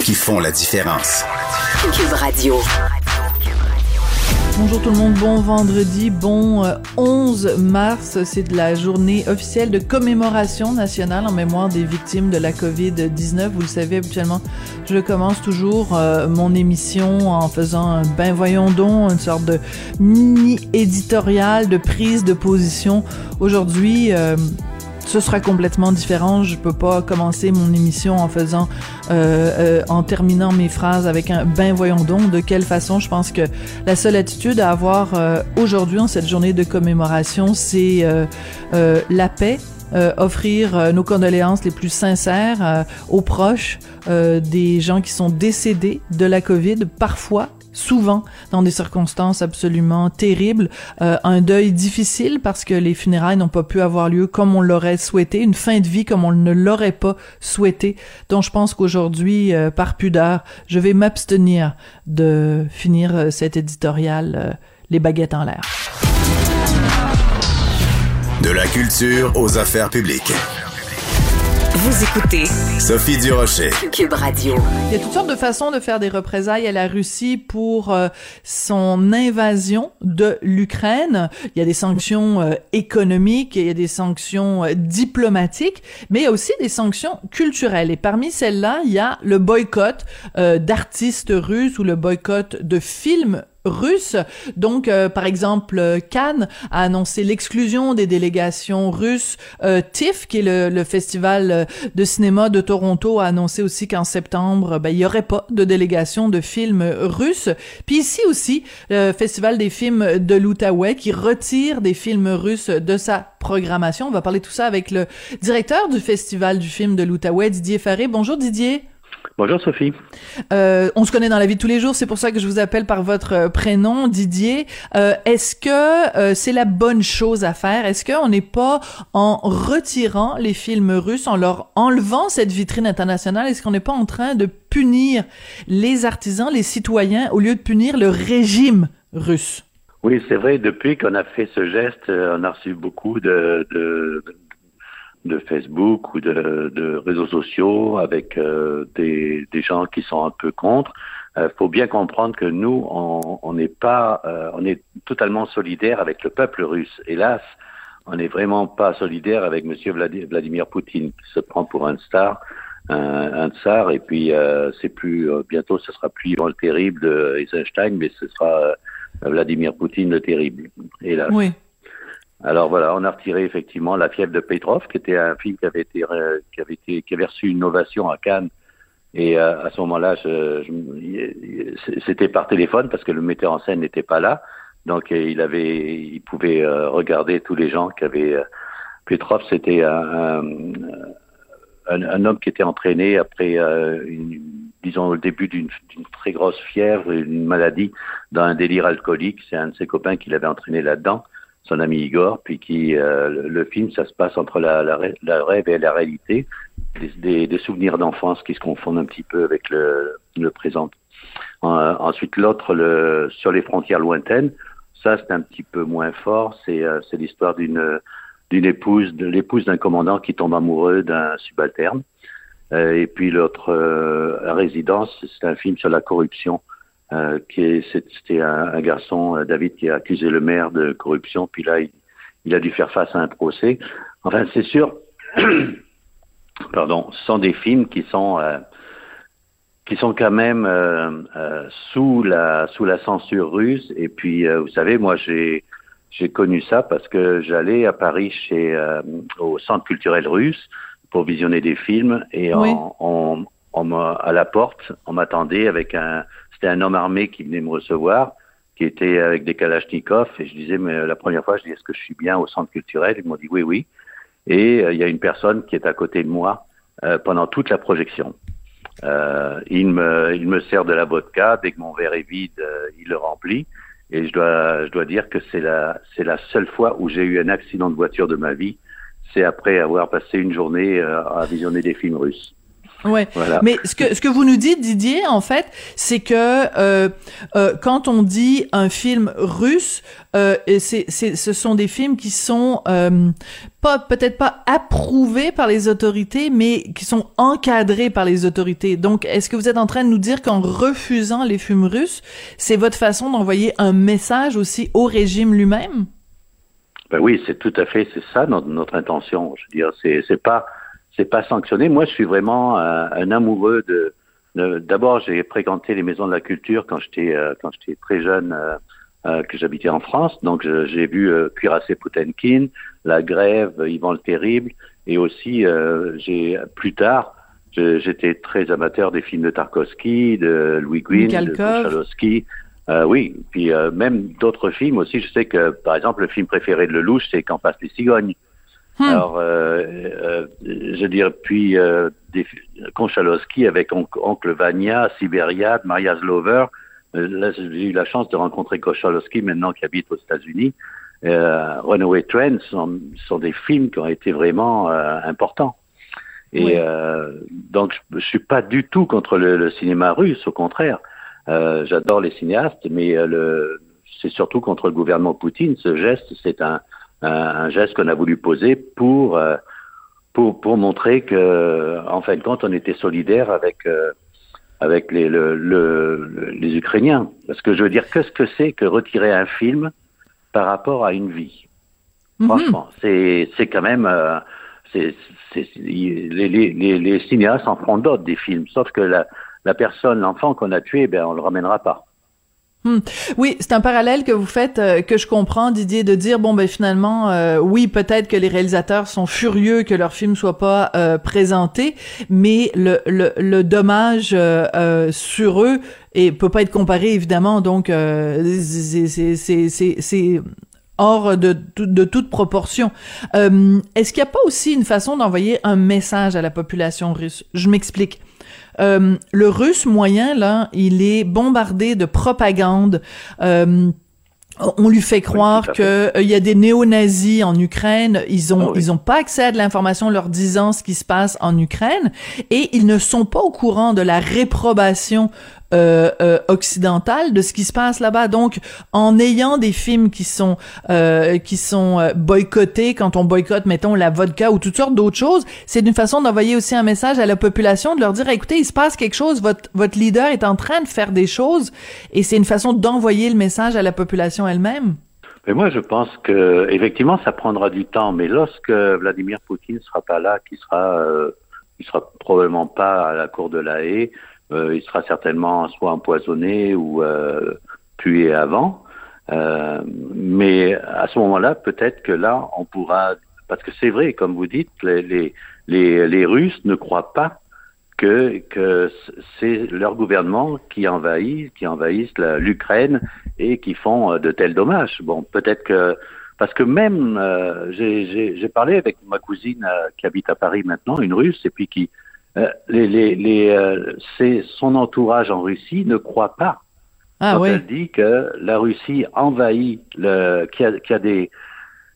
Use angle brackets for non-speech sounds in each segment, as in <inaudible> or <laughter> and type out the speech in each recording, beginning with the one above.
qui font la différence. Cube Radio. Bonjour tout le monde, bon vendredi, bon 11 euh, mars, c'est la journée officielle de commémoration nationale en mémoire des victimes de la COVID-19. Vous le savez, habituellement, je commence toujours euh, mon émission en faisant un ben voyons donc, une sorte de mini éditorial de prise de position. Aujourd'hui, euh, ce sera complètement différent. Je peux pas commencer mon émission en faisant, euh, euh, en terminant mes phrases avec un ben voyons donc de quelle façon? Je pense que la seule attitude à avoir euh, aujourd'hui en cette journée de commémoration, c'est la paix, euh, offrir nos condoléances les plus sincères aux proches des gens qui sont décédés de la COVID, parfois souvent dans des circonstances absolument terribles, euh, un deuil difficile parce que les funérailles n'ont pas pu avoir lieu comme on l'aurait souhaité, une fin de vie comme on ne l'aurait pas souhaité. Donc je pense qu'aujourd'hui, euh, par pudeur, je vais m'abstenir de finir euh, cet éditorial les baguettes en l'air. De la culture aux affaires publiques. Vous écoutez Sophie Durocher. Cube Radio. Il y a toutes sortes de façons de faire des représailles à la Russie pour euh, son invasion de l'Ukraine. Il y a des sanctions euh, économiques, il y a des sanctions euh, diplomatiques, mais il y a aussi des sanctions culturelles. Et parmi celles-là, il y a le boycott d'artistes russes ou le boycott de films Donc, euh, par exemple, Cannes a annoncé l'exclusion des délégations russes. Euh, TIFF, qui est le, festival euh, de cinéma de Toronto, a annoncé aussi qu'en septembre, ben, il y aurait pas de délégation de films russes. Puis ici aussi, le festival des films de l'Outaouais qui retire des films russes de sa programmation. On va parler tout ça avec le directeur du festival du film de l'Outaouais, Didier Faré. Bonjour Didier. Bonjour Sophie. Euh, on se connaît dans la vie de tous les jours, c'est pour ça que je vous appelle par votre euh, prénom, Didier. Euh, est-ce que c'est la bonne chose à faire? Est-ce qu'on n'est pas en retirant les films russes, en leur enlevant cette vitrine internationale, est-ce qu'on n'est pas en train de punir les artisans, les citoyens, au lieu de punir le régime russe? Oui, c'est vrai. Depuis qu'on a fait ce geste, on a reçu beaucoup de, de de Facebook ou de, de réseaux sociaux avec euh, des, des, gens qui sont un peu contre. Il euh, faut bien comprendre que nous, on n'est pas, euh, on est totalement solidaire avec le peuple russe. Hélas, on n'est vraiment pas solidaire avec Monsieur Vladimir Poutine, qui se prend pour un star, un, un tsar, et puis c'est plus bientôt, ce sera plus le terrible de Eisenstein, mais ce sera Vladimir Poutine le terrible. Hélas. Oui. Alors voilà, on a retiré effectivement La fièvre de Petrov, qui était un film qui avait été euh, qui avait été qui avait reçu une ovation à Cannes. Et euh, à ce moment-là, c'était par téléphone parce que le metteur en scène n'était pas là, donc euh, il avait, il pouvait regarder tous les gens qui avaient. Petrov, c'était un, un, un, homme qui était entraîné après, une, disons, le début d'une très grosse fièvre, une maladie, dans un délire alcoolique. C'est un de ses copains qui l'avait entraîné là-dedans son ami Igor, puis qui euh, le, film, ça se passe entre la, la, rêve et la réalité, des, des, souvenirs d'enfance qui se confondent un petit peu avec le, le présent. Euh, ensuite, l'autre, le, sur les frontières lointaines, ça c'est un petit peu moins fort. C'est euh, l'histoire d'une d'une épouse, de l'épouse d'un commandant qui tombe amoureux d'un subalterne. et puis l'autre, la résidence, c'est un film sur la corruption euh, qui c'était un, garçon, euh, David, qui a accusé le maire de corruption, puis là, il, a dû faire face à un procès. Enfin, c'est sûr, <clears throat> pardon, ce sont des films qui sont, euh, qui sont quand même euh, euh, sous la sous la censure russe. Et puis, euh, vous savez, moi, j'ai j'ai connu ça parce que j'allais à Paris chez euh, au Centre culturel russe pour visionner des films et Oui. on, on, on à la porte, on m'attendait avec un c'était un homme armé qui venait me recevoir, qui était avec des kalachnikovs et je disais mais la première fois je dis est-ce que je suis bien au Centre culturel? Ils m'ont dit oui oui et euh, il y a une personne qui est à côté de moi euh, pendant toute la projection. Euh, il me il me sert de la vodka dès que mon verre est vide, euh, il le remplit. Et je dois, je dois dire que c'est la, c'est la seule fois où j'ai eu un accident de voiture de ma vie. C'est après avoir passé une journée euh, à visionner des films russes. Ouais. Voilà. Mais ce que ce que vous nous dites, Didier, en fait, c'est que euh, euh, quand on dit un film russe, euh, c'est ce sont des films qui sont euh, pas peut-être pas approuvés par les autorités, mais qui sont encadrés par les autorités. Donc, est-ce que vous êtes en train de nous dire qu'en refusant les films russes, c'est votre façon d'envoyer un message aussi au régime lui-même? Ben oui, c'est tout à fait, c'est ça notre, notre intention. Je veux dire, c'est, c'est pas, c'est pas sanctionné. Moi, je suis vraiment un amoureux de. D'abord, j'ai fréquenté les maisons de la culture quand j'étais, euh, quand j'étais très jeune, euh, euh, que j'habitais en France. Donc, j'ai vu Cuirassé Potemkin, La Grève, Yvan le Terrible, et aussi, j'ai plus tard, j'étais très amateur des films de Tarkovsky, de Louis Guin, de. Euh, oui, puis même d'autres films aussi. Je sais que, par exemple, le film préféré de Lelouch, c'est Quand passent les cigognes. Hmm. Alors, euh, euh, je veux dire, puis euh, des, Konchalovsky avec On- Oncle Vania, Sibériade, Maria Slover. Euh, là, j'ai eu la chance de rencontrer Konchalovsky maintenant qui habite aux États-Unis. Euh, Runaway Train sont, sont des films qui ont été vraiment euh, importants. Et Oui. euh, donc, je, je suis pas du tout contre le, le cinéma russe, au contraire. Euh, J'adore les cinéastes, mais euh, le, c'est surtout contre le gouvernement Poutine. Ce geste, c'est un, un, un geste qu'on a voulu poser pour, euh, pour, pour montrer que, en fin de compte, on était solidaire avec, euh, avec les, le, le- le- les Ukrainiens. Parce que je veux dire, qu'est-ce que c'est que retirer un film par rapport à une vie? Mhm. Franchement, c'est c'est quand même. euh, c'est les, les, les, les cinéastes en feront d'autres des films, sauf que la, la personne, l'enfant qu'on a tué, ben on le ramènera pas. Oui, c'est un parallèle que vous faites euh, que je comprends, Didier, de dire bon ben finalement, euh, oui, peut-être que les réalisateurs sont furieux que leur film soit pas euh, présenté, mais le le, dommage euh, sur eux et peut pas être comparé évidemment, donc c'est hors de, de toute proportion. Est-ce qu'il n'y a pas aussi une façon d'envoyer un message à la population russe? Je m'explique. Euh, le russe moyen, là, il est bombardé de propagande. Euh, on lui fait croire que euh, y a des néo-nazis en Ukraine, ils ont Ah oui. ils ont pas accès à de l'information leur disant ce qui se passe en Ukraine et ils ne sont pas au courant de la réprobation euh, euh, occidentale de ce qui se passe là-bas. Donc en ayant des films qui sont euh, qui sont euh, boycottés quand on boycotte mettons la vodka ou toutes sortes d'autres choses, c'est une façon d'envoyer aussi un message à la population de leur dire écoutez, il se passe quelque chose, votre votre leader est en train de faire des choses et c'est une façon d'envoyer le message à la population elle-même. Mais moi, je pense que effectivement, ça prendra du temps. Mais lorsque Vladimir Poutine sera pas là, qui sera, euh, sera probablement pas à la cour de la haie, euh, il sera certainement soit empoisonné ou euh, tué avant. Euh, mais à ce moment-là, peut-être que là, on pourra, parce que c'est vrai, comme vous dites, les, les, les, Russes ne croient pas que, que c'est leur gouvernement qui envahit, qui envahissent l'Ukraine et qui font euh, de tels dommages. Bon, peut-être que parce que même euh, j'ai parlé avec ma cousine euh, qui habite à Paris maintenant, une Russe, et puis qui euh, les, les, les, euh, c'est son entourage en Russie ne croit pas Ah quand oui. elle dit que la Russie envahit, le, qu'il y a, qu'il y a des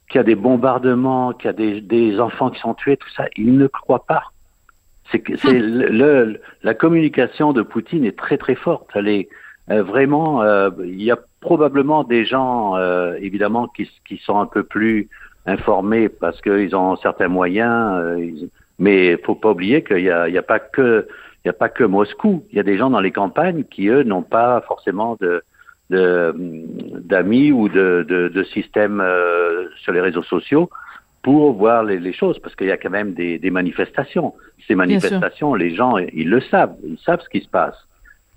qu'il y a des bombardements, qu'il y a des, des enfants qui sont tués, tout ça, ils ne croient pas. C'est c'est le, le- la communication de Poutine est très très forte. Elle est euh, vraiment. il y a probablement des gens, évidemment, qui, qui sont un peu plus informés parce qu'ils ont certains moyens. ils- mais faut pas oublier qu'il y a, il pas que il y a pas que Moscou. Il y a des gens dans les campagnes qui eux n'ont pas forcément de de- d'amis ou de, de, de systèmes euh, sur les réseaux sociaux pour voir les, les choses, parce qu'il y a quand même des, des manifestations. Ces manifestations, les gens, ils le savent, ils savent ce qui se passe.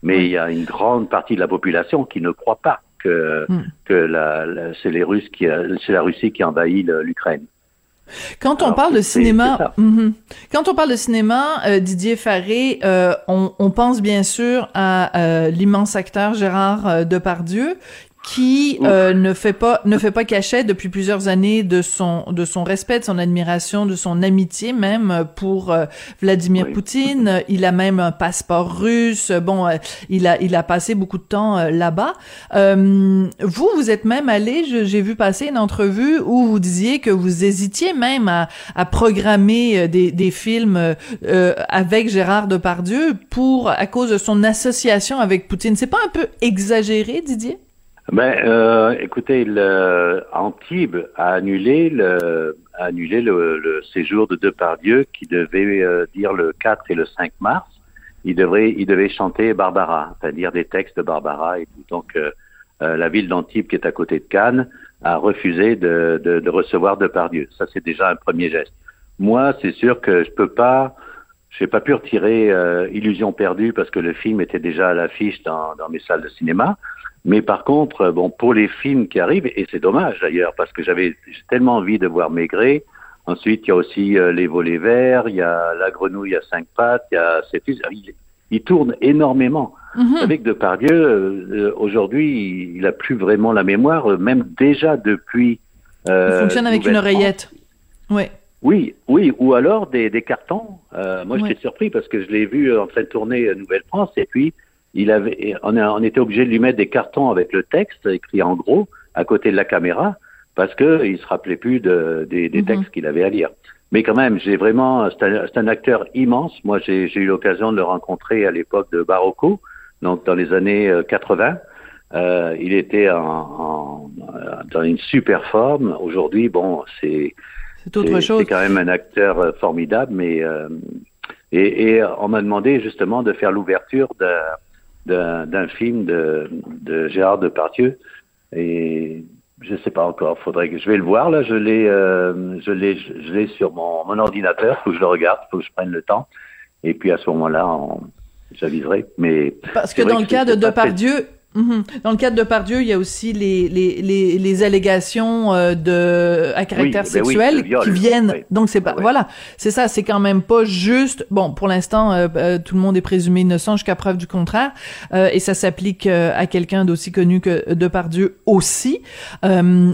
Mais il y a une grande partie de la population qui ne croit pas que, Hmm. que la, la- c'est les Russes qui, c'est la Russie qui envahit l'Ukraine. Quand on Alors, parle de cinéma, c'est ça. Mhm. quand on parle de cinéma, euh, Didier Farré, euh, on, on pense bien sûr à euh, l'immense acteur Gérard euh, Depardieu qui euh, ne fait pas ne fait pas cachette depuis plusieurs années de son de son respect, de son admiration, de son amitié même pour euh, Vladimir Oui. Poutine. Il a même un passeport russe. Bon, euh, il a il a passé beaucoup de temps euh, là-bas. Euh, vous, vous êtes même allé, j'ai vu passer une entrevue où vous disiez que vous hésitiez même à, à programmer des, des films avec Gérard Depardieu pour à cause de son association avec Poutine. C'est pas un peu exagéré, Didier? Ben, euh, écoutez, le, Antibes a annulé le, a annulé le, le séjour de Depardieu qui devait euh, dire le 4 et le 5 mars. Il devrait, il devait chanter Barbara, c'est-à-dire des textes de Barbara et tout. Donc, euh, euh, la ville d'Antibes, qui est à côté de Cannes, a refusé de, de, de recevoir Depardieu. Ça, c'est déjà un premier geste. Moi, c'est sûr que je peux pas, j'ai pas pu retirer euh, Illusion perdue parce que le film était déjà à l'affiche dans, dans mes salles de cinéma. Mais par contre, euh, bon, pour les films qui arrivent, et c'est dommage d'ailleurs, parce que j'avais j'ai tellement envie de voir Maigret. Ensuite, il y a aussi euh, Les Volets Verts, il y a La Grenouille à cinq pattes, il y a fils. Il, il tourne énormément. Mhm. Avec Depardieu, euh, euh, aujourd'hui, il a plus vraiment la mémoire, même déjà depuis. Il fonctionne avec une oreillette. Oui. Oui, oui, ou alors des, des cartons. Moi, Ouais. j'étais surpris parce que je l'ai vu en train de tourner Nouvelle-France et puis il avait, on, a, on était obligé de lui mettre des cartons avec le texte écrit en gros à côté de la caméra parce que il se rappelait plus de, des, des Mhm. textes qu'il avait à lire. Mais quand même, j'ai vraiment, c'est un, un acteur immense. Moi, j'ai eu l'occasion de le rencontrer à l'époque de Barocco, donc dans les années euh, 80. Euh, il était en, en- euh, dans une super forme. Aujourd'hui, bon, c'est C'est autre c'est- chose. C'est quand même un acteur euh, formidable, mais euh, et, et on m'a demandé justement de faire l'ouverture d'un- d'un film de, de Gérard Depardieu et je sais pas encore. Faudrait que je vais le voir là. Je l'ai, euh, je l'ai, je l'ai sur mon, mon ordinateur. Faut que je le regarde. Faut que je prenne le temps. Et puis à ce moment-là, on- j'aviserai. Mais Parce que dans le cas de c'est Mhm. dans le cas de Depardieu, il y a aussi les les les, les allégations euh, de à caractère ben oui, sexuel de viol. qui viennent. Oui. Donc c'est pas voilà, c'est ça, c'est quand même pas juste. Bon, pour l'instant, euh, euh, tout le monde est présumé innocent jusqu'à preuve du contraire, euh, et ça s'applique euh, à quelqu'un d'aussi connu que Depardieu aussi. Euh,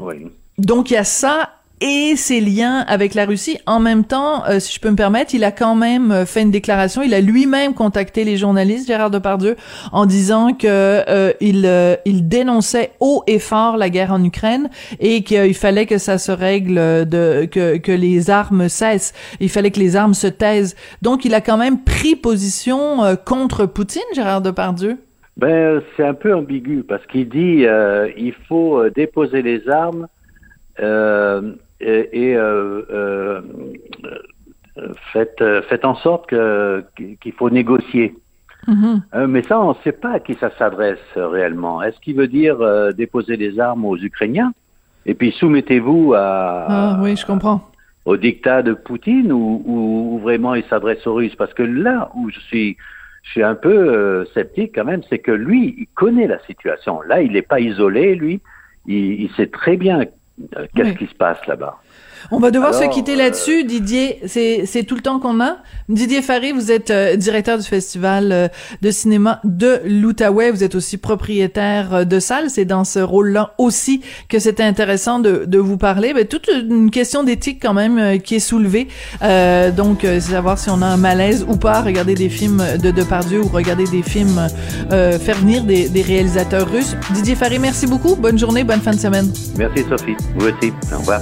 donc il y a ça et ses liens avec la Russie. En même temps, euh, si je peux me permettre, il a quand même euh, fait une déclaration. Il a lui-même contacté les journalistes, Gérard Depardieu, en disant que euh, il, euh, il dénonçait haut et fort la guerre en Ukraine et qu'il fallait que ça se règle, euh, de que, que les armes cessent. Il fallait que les armes se taisent. Donc, il a quand même pris position contre Poutine, Gérard Depardieu. Ben, c'est un peu ambigu parce qu'il dit il faut déposer les armes euh, et, et, euh, euh, euh, faites, faites en sorte que qu'il faut négocier. Mhm. Euh, mais ça, on ne sait pas à qui ça s'adresse euh, réellement. Est-ce qu'il veut dire euh, déposer les armes aux Ukrainiens? Et puis soumettez-vous à, Ah oui, je comprends. au dictat de Poutine ou, ou- ou vraiment il s'adresse aux Russes? Parce que là où je suis, je suis un peu sceptique quand même, c'est que lui, il connaît la situation. Là, il n'est pas isolé, lui. Il, il sait très bien qu'est-ce Oui. qui se passe là-bas? On va devoir se quitter euh, là-dessus, Didier. C'est c'est tout le temps qu'on a. Didier Faré, vous êtes euh, directeur du festival euh, de cinéma de l'Outaouais. Vous êtes aussi propriétaire euh, de salle. C'est dans ce rôle-là aussi que c'était intéressant de, de vous parler. Mais toute une question d'éthique quand même euh, qui est soulevée. Euh, donc, euh, c'est savoir si on a un malaise ou pas. Regarder des films de Depardieu ou regarder des films euh, faire venir des, des réalisateurs russes. Didier Faré, merci beaucoup. Bonne journée, bonne fin de semaine. Merci Sophie. Vous aussi. Au revoir.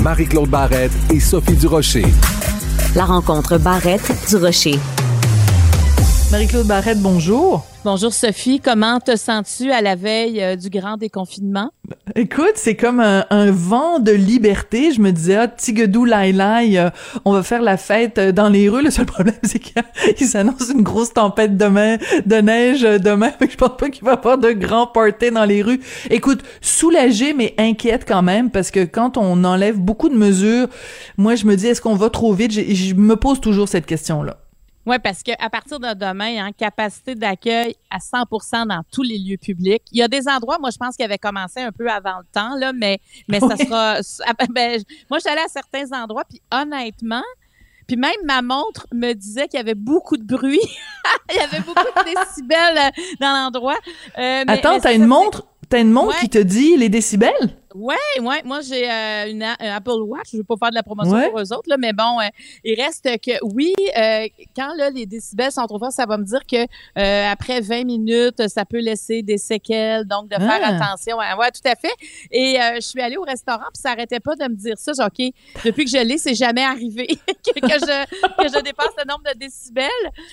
Marie-Claude Barrette et Sophie Durocher. La rencontre Barrette du Rocher. Marie-Claude Barrette, bonjour. Bonjour Sophie, comment te sens-tu à la veille euh, du grand déconfinement? Écoute, c'est comme un, vent de liberté. Je me disais, ah, Tigedou Lai Lai, euh, on va faire la fête euh, dans les rues. Le seul <laughs> problème, c'est qu'il s'annonce une grosse tempête demain, de neige demain. <laughs> je pense pas qu'il va y avoir de grands parties dans les rues. Écoute, soulagé, mais inquiète quand même, parce que quand on enlève beaucoup de mesures, moi, je me dis, est-ce qu'on va trop vite? je me pose toujours cette question-là. Oui, parce qu'à partir de demain, hein, capacité d'accueil à 100% dans tous les lieux publics. Il y a des endroits, moi, je pense qu'il avait commencé un peu avant le temps, là, mais, mais ça sera. Ben, moi, je suis allée à certains endroits, puis honnêtement, puis même ma montre me disait qu'il y avait beaucoup de bruit. <laughs> Il y avait beaucoup de décibels euh, dans l'endroit. Euh, Attends, t'as une montre, t'as une montre qui te dit les décibels? Ouais, ouais. Moi, j'ai euh, une Apple Watch. Je veux pas faire de la promotion pour eux autres, là, mais bon, euh, il reste que oui, euh, quand là, les décibels sont trop forts, ça va me dire que après 20 minutes, ça peut laisser des séquelles, donc de faire ah. attention. Ouais, tout à fait. Et je suis allée au restaurant, puis ça arrêtait pas de me dire ça. Genre, OK, depuis que je l'ai, c'est jamais arrivé <laughs> que, je, que je dépasse le nombre de décibels.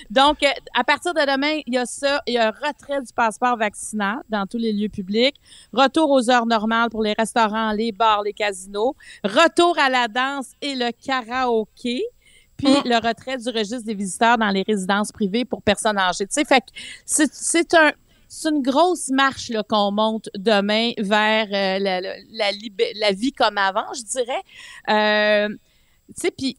Donc, à partir de demain, il y a ça. Il y a un retrait du passeport vaccinal dans tous les lieux publics. Retour aux heures normales pour les restaurants restaurants, les bars, les casinos. Retour à la danse et le karaoké puis mm. le retrait du registre des visiteurs dans les résidences privées pour personnes âgées. Tu sais, fait c'est un c'est une grosse marche qu'on monte demain vers euh, la, la, la, vie comme avant, je dirais. Euh, tu sais, puis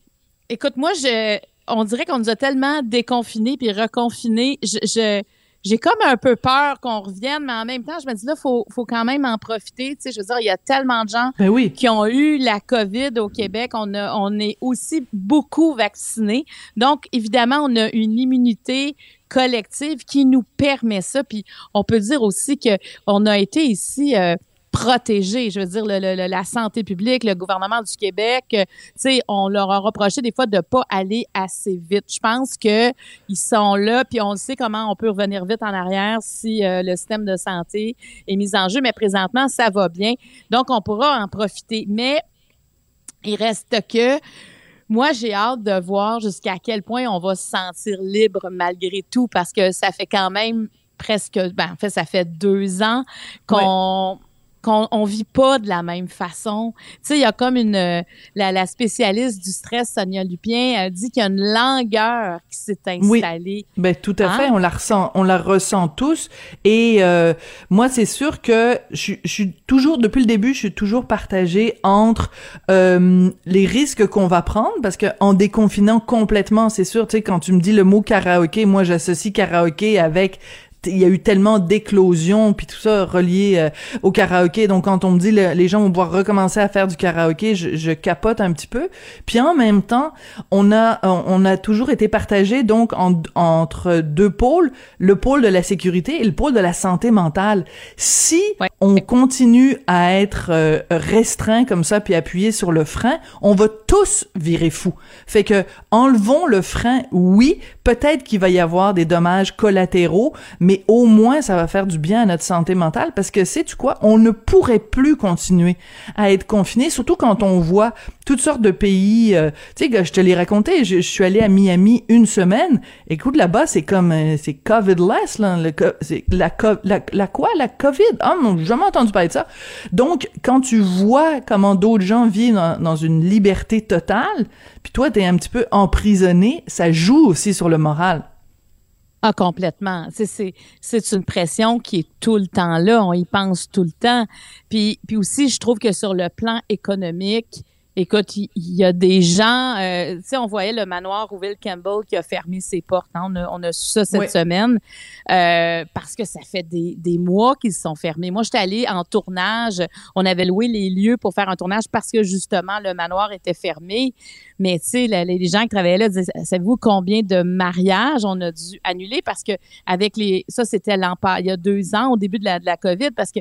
écoute, moi, je, on dirait qu'on nous a tellement déconfinés puis reconfinés. je, je j'ai comme un peu peur qu'on revienne, mais en même temps, je me dis là, faut, faut quand même en profiter. Tu sais, je veux dire, il y a tellement de gens ben qui ont eu la COVID au Québec. On a, on est aussi beaucoup vaccinés. Donc, évidemment, on a une immunité collective qui nous permet ça. Puis, on peut dire aussi que on a été ici. Euh, protéger, je veux dire, le, la santé publique, le gouvernement du Québec, euh, tu sais, on leur a reproché des fois de pas aller assez vite. Je pense que ils sont là, puis on sait comment on peut revenir vite en arrière si euh, le système de santé est mis en jeu, mais présentement, ça va bien. Donc, on pourra en profiter. Mais il reste que moi, j'ai hâte de voir jusqu'à quel point on va se sentir libre malgré tout, parce que ça fait quand même presque, ben, en fait, ça fait deux ans qu'on qu'on on vit pas de la même façon. Tu sais, il y a comme une la, la, spécialiste du stress Sonia Lupien a dit qu'il y a une langueur qui s'est installée. Oui, ben tout à fait, hein? on la ressent, on la ressent tous. Et euh, moi, c'est sûr que je, je, suis toujours depuis le début, je suis toujours partagée entre euh, les risques qu'on va prendre parce que en déconfinant complètement, c'est sûr, tu sais, quand tu me dis le mot karaoké, moi j'associe karaoké avec il y a eu tellement d'éclosions puis tout ça relié euh, au karaoké. Donc quand on me dit les gens vont pouvoir recommencer à faire du karaoké je, je, capote un petit peu. Puis en même temps on a on a toujours été partagé donc entre deux pôles le pôle de la sécurité et le pôle de la santé mentale. Si on continue à être euh, restreint comme ça puis appuyer sur le frein on va tous virer fou fait que enlevons le frein oui peut-être qu'il va y avoir des dommages collatéraux mais mais au moins ça va faire du bien à notre santé mentale parce que sais-tu quoi, on ne pourrait plus continuer à être confiné, surtout quand on voit toutes sortes de pays. Euh, tu sais, je te l'ai raconté, je, suis allé à Miami une semaine. Écoute, là-bas c'est comme euh, c'est COVID-less là, c'est la, la, la quoi, la COVID? Ah non, j'ai jamais entendu parler de ça. Donc quand tu vois comment d'autres gens vivent dans, dans une liberté totale, puis toi t'es un petit peu emprisonné, ça joue aussi sur le moral. Ah, complètement. C'est, une pression qui est tout le temps là. On y pense tout le temps. Puis, puis aussi, je trouve que sur le plan économique, Écoute, il y, a des gens, euh, tu sais, on voyait le manoir Rouville Campbell qui a fermé ses portes. Hein. On, a, on, a, su ça cette semaine euh, parce que ça fait des, des mois qu'ils se sont fermés. Moi, j'étais allée en tournage. On avait loué les lieux pour faire un tournage parce que justement le manoir était fermé. Mais tu sais, les, gens qui travaillaient là disaient, savez-vous combien de mariages on a dû annuler parce que avec les, ça c'était il y a deux ans au début de la, de la COVID parce que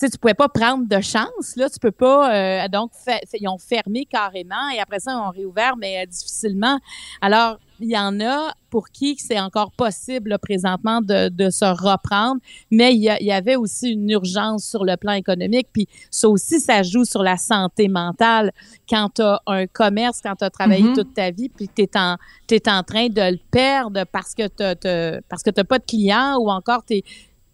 tu tu pouvais pas prendre de chance, là, tu peux pas, euh, donc, ils ont fermé carrément et après ça, ils ont réouvert, mais euh, difficilement. Alors, il y en a pour qui c'est encore possible présentement de, de, se reprendre, mais il y, avait aussi une urgence sur le plan économique, puis ça aussi, ça joue sur la santé mentale. Quand tu as un commerce, quand tu as travaillé mm-hmm. toute ta vie, puis tu es en, es en train de le perdre parce que tu t'as pas de clients ou encore tu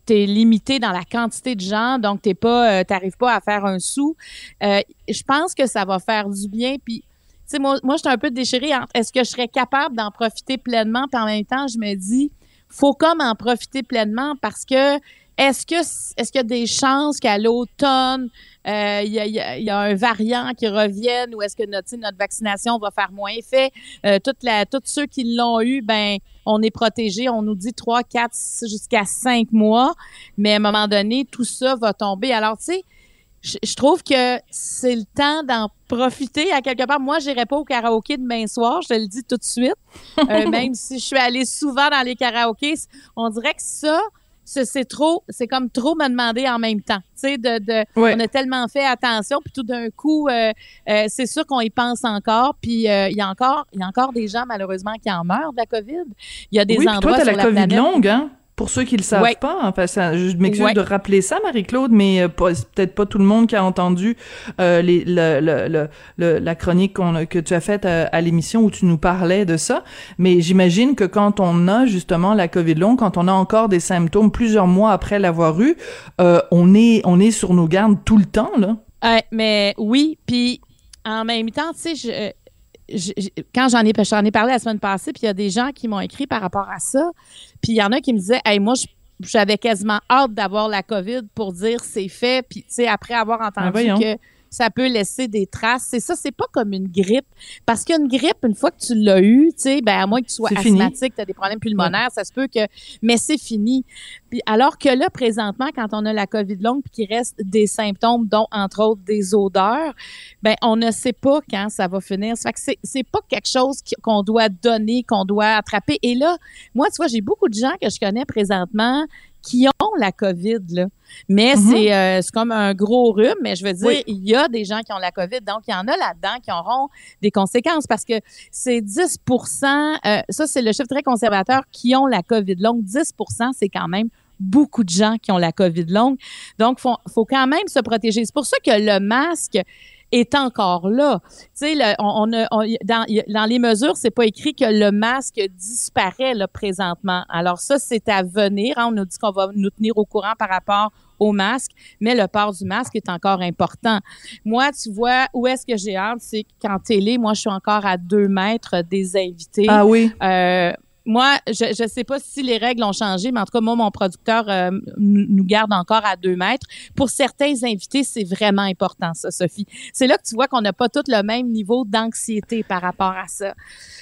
tu es limité dans la quantité de gens, donc t'es pas, euh, t'arrives pas à faire un sou. Euh, je pense que ça va faire du bien. Puis, tu sais, moi, moi, j'étais un peu déchirée est-ce que je serais capable d'en profiter pleinement, puis en même temps, je me dis, faut comme en profiter pleinement parce que est-ce que est-ce qu'il y a des chances qu'à l'automne, euh, il y, a, un variant qui revienne ou est-ce que notre, notre vaccination va faire moins effet? Euh, toute la, tous ceux qui l'ont eu, ben on est protégé. On nous dit trois, quatre, jusqu'à cinq mois, mais à un moment donné, tout ça va tomber. Alors, tu sais, je, trouve que c'est le temps d'en profiter à quelque part. Moi, j'irai pas au karaoké demain soir, je te le dis tout de suite. Euh, <laughs> même si je suis allée souvent dans les karaokés, on dirait que ça, c'est trop, c'est comme trop me demander en même temps. Tu sais, de, de on a tellement fait attention, puis tout d'un coup, euh, euh, c'est sûr qu'on y pense encore. Puis euh, il y a encore, il y a encore des gens malheureusement qui en meurent de la COVID. Il y a des oui, endroits toi, sur la, la COVID longue, hein? Pour ceux qui le savent pas, enfin, ça, je m'excuse de rappeler ça, Marie-Claude, mais euh, peut-être pas tout le monde qui a entendu euh, les, le, le, le, la chronique que tu as faite à, à l'émission où tu nous parlais de ça. Mais j'imagine que quand on a justement la COVID longue, quand on a encore des symptômes plusieurs mois après l'avoir eu, euh, on est on est sur nos gardes tout le temps là. Euh, mais oui, puis en même temps, tu sais, je quand j'en ai, j'en ai parlé la semaine passée, puis il y a des gens qui m'ont écrit par rapport à ça. Puis il y en a qui me disaient, hey, moi, j'avais quasiment hâte d'avoir la COVID pour dire c'est fait. Puis, tu sais, après avoir entendu ben que ça peut laisser des traces. C'est ça, c'est pas comme une grippe. Parce qu'une grippe, une fois que tu l'as eu, tu sais, ben, à moins que tu sois asthmatique, tu as des problèmes pulmonaires, ça se peut que, mais c'est fini. Puis, alors que là, présentement, quand on a la COVID longue puis qu'il reste des symptômes, dont, entre autres, des odeurs, ben, on ne sait pas quand ça va finir. Ça fait que c'est, c'est pas quelque chose qu'on doit donner, qu'on doit attraper. Et là, moi, tu vois, j'ai beaucoup de gens que je connais présentement qui ont la COVID, là. Mais mm-hmm. euh, c'est, comme un gros rhume, mais je veux dire, il y a des gens qui ont la COVID, donc il y en a là-dedans qui auront des conséquences parce que c'est 10% euh, ça c'est le chiffre très conservateur, qui ont la COVID longue. 10% c'est quand même beaucoup de gens qui ont la COVID longue. Donc, faut, faut quand même se protéger. C'est pour ça que le masque, est encore là. Tu sais, on, dans, dans, les mesures, c'est pas écrit que le masque disparaît là, présentement. Alors ça, c'est à venir. Hein. On nous dit qu'on va nous tenir au courant par rapport au masque, mais le port du masque est encore important. Moi, tu vois, où est-ce que j'ai hâte, c'est qu'en télé, moi, je suis encore à deux mètres des invités. Ah oui. Euh, moi, je ne sais pas si les règles ont changé, mais en tout cas, moi, mon producteur euh, nous garde encore à deux mètres. Pour certains invités, c'est vraiment important, ça, Sophie. C'est là que tu vois qu'on n'a pas tout le même niveau d'anxiété par rapport à ça.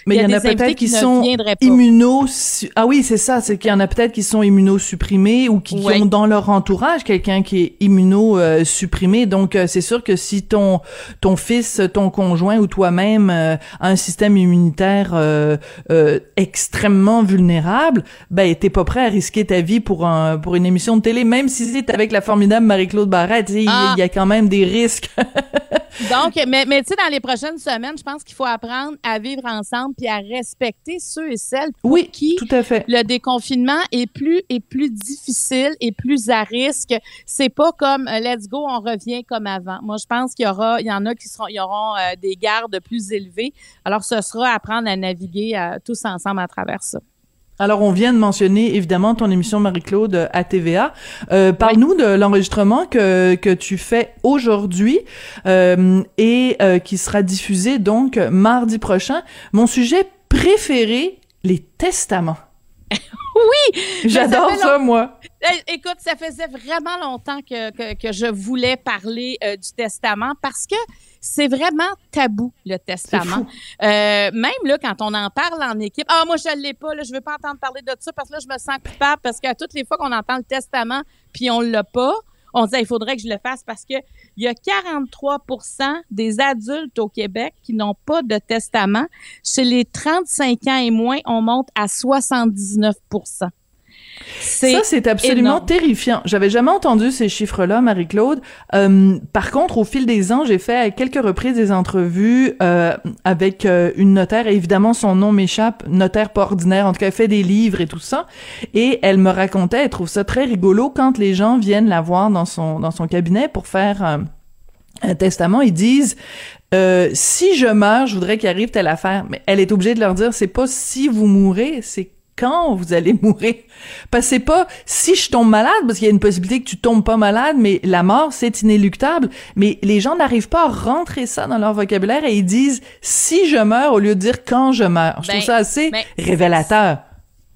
Mais il y, en a peut-être qui, sont immuno... Ah oui, c'est ça. C'est qu'il y en a peut-être qui sont immunosupprimés ou qui, ont dans leur entourage quelqu'un qui est immunosupprimé. Donc, euh, c'est sûr que si ton ton fils, ton conjoint ou toi-même euh, a un système immunitaire euh, extrêmement vulnérable, ben t'es pas prêt à risquer ta vie pour un pour une émission de télé, même si c'est avec la formidable Marie-Claude Barrette. Il y, a quand même des risques. <laughs> Donc, mais, mais tu sais, dans les prochaines semaines, je pense qu'il faut apprendre à vivre ensemble puis à respecter ceux et celles pour oui, qui tout à fait. le déconfinement est plus est plus difficile et plus à risque. C'est pas comme euh, let's go, on revient comme avant. Moi, je pense qu'il y aura, il y en a qui seront, il y auront euh, des gardes plus élevés. Alors, ce sera apprendre à naviguer euh, tous ensemble à travers Alors, on vient de mentionner évidemment ton émission Marie-Claude à TVA. Euh, Parle-nous de l'enregistrement que, que tu fais aujourd'hui euh, et euh, qui sera diffusé donc mardi prochain. Mon sujet préféré, les testaments. <laughs> Oui! J'adore ça, moi. Écoute, ça faisait vraiment longtemps que, que, que je voulais parler euh, du testament parce que c'est vraiment tabou, le testament. Euh, même là, quand on en parle en équipe, ah, moi, je ne l'ai pas, là, je veux pas entendre parler de ça parce que là, je me sens coupable parce qu'à toutes les fois qu'on entend le testament puis on l'a pas, on dit, il faudrait que je le fasse parce que il y a 43% des adultes au Québec qui n'ont pas de testament. Chez les 35 ans et moins, on monte à 79 ça, c'est absolument terrifiant. J'avais jamais entendu ces chiffres-là, Marie-Claude. Euh, par contre, au fil des ans, j'ai fait à quelques reprises des entrevues euh, avec euh, une notaire, et évidemment, son nom m'échappe, notaire pas ordinaire, en tout cas, elle fait des livres et tout ça. Et elle me racontait, elle trouve ça très rigolo quand les gens viennent la voir dans son, dans son cabinet pour faire un testament, ils disent si je meurs, je voudrais qu'il arrive telle affaire. Mais elle est obligée de leur dire c'est pas si vous mourrez, c'est quand vous allez mourir. Parce que c'est pas si je tombe malade, parce qu'il y a une possibilité que tu tombes pas malade, mais la mort, c'est inéluctable. Mais les gens n'arrivent pas à rentrer ça dans leur vocabulaire et ils disent si je meurs au lieu de dire quand je meurs. Je trouve ben, ça assez révélateur.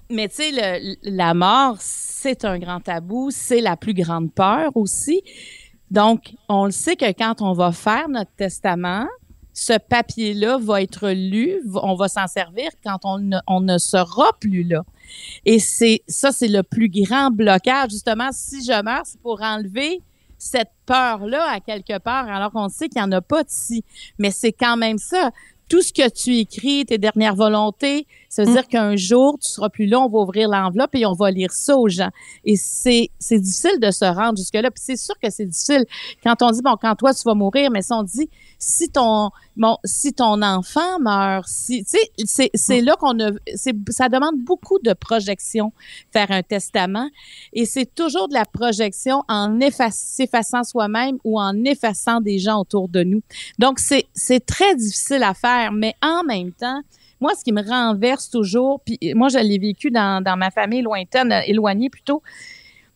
Mais tu sais, la mort, c'est un grand tabou, c'est la plus grande peur aussi. Donc, on le sait que quand on va faire notre testament, ce papier-là va être lu, on va s'en servir quand on ne, sera plus là. Et c'est ça, c'est le plus grand blocage. Justement, si je meurs, c'est pour enlever cette peur-là à quelque part, alors qu'on sait qu'il n'y en a pas d'ici. Mais c'est quand même ça tout ce que tu écris, tes dernières volontés, ça veut mm. dire qu'un jour, tu seras plus là, on va ouvrir l'enveloppe et on va lire ça aux gens. Et c'est, c'est difficile de se rendre jusque-là. Puis c'est sûr que c'est difficile quand on dit, bon, quand toi, tu vas mourir, mais si on dit, si ton, bon, si ton enfant meurt, si, tu sais, c'est, c'est mm. là qu'on a, c'est, ça demande beaucoup de projection, faire un testament. Et c'est toujours de la projection en effaçant soi-même ou en effaçant des gens autour de nous. Donc, c'est, c'est très difficile à faire mais en même temps, moi, ce qui me renverse toujours, puis moi, je l'ai vécu dans, ma famille lointaine, euh, éloignée plutôt,